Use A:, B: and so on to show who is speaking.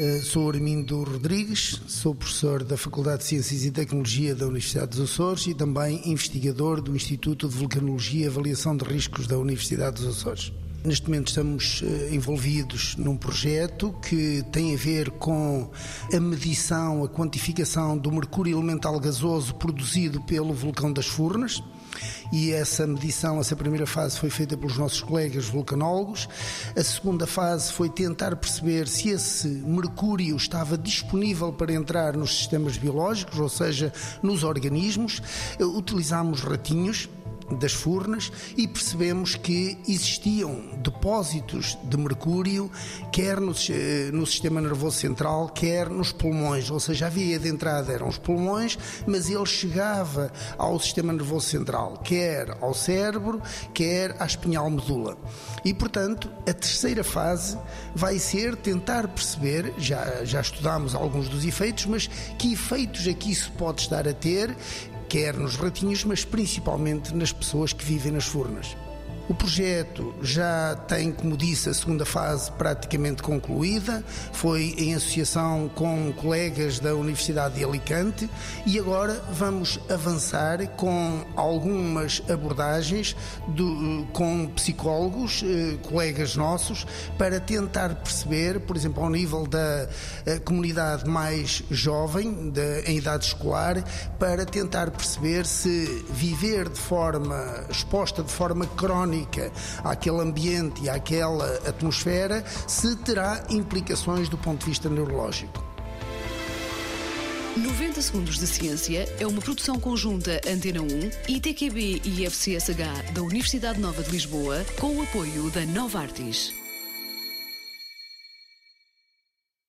A: Eh, sou Armindo Rodrigues, sou professor da Faculdade de Ciências e Tecnologia da Universidade dos Açores e também investigador do Instituto de Vulcanologia e Avaliação de Riscos da Universidade dos Açores. Neste momento estamos eh, envolvidos num projeto que tem a ver com a medição, a quantificação do mercúrio elemental gasoso produzido pelo vulcão das Furnas e essa medição, essa primeira fase foi feita pelos nossos colegas vulcanólogos. A segunda fase foi tentar perceber se esse mercúrio estava disponível para entrar nos sistemas biológicos, ou seja, nos organismos. Utilizámos ratinhos das furnas e percebemos que existiam depósitos de mercúrio, quer no, eh, no, sistema nervoso central, quer nos pulmões, ou seja, a via de entrada eram os pulmões, mas ele chegava ao sistema nervoso central, quer ao cérebro, quer à espinhal medula. E, portanto, a terceira fase vai ser tentar perceber, já, já estudámos alguns dos efeitos, mas que efeitos aqui se pode estar a ter quer nos ratinhos, mas principalmente nas pessoas que vivem nas furnas. O projeto já tem, como disse, a segunda fase praticamente concluída, foi em associação com colegas da Universidade de Alicante. E agora vamos avançar com algumas abordagens do, com psicólogos, eh, colegas nossos, para tentar perceber, por exemplo, ao nível da eh, comunidade mais jovem, de, em idade escolar, para tentar perceber se viver de forma exposta de forma crónica àquele ambiente e àquela atmosfera, se terá implicações do ponto de vista neurológico.
B: 90 Segundos de Ciência é uma produção conjunta Antena 1, ITQB e FCSH da Universidade Nova de Lisboa, com o apoio da Nova Artis.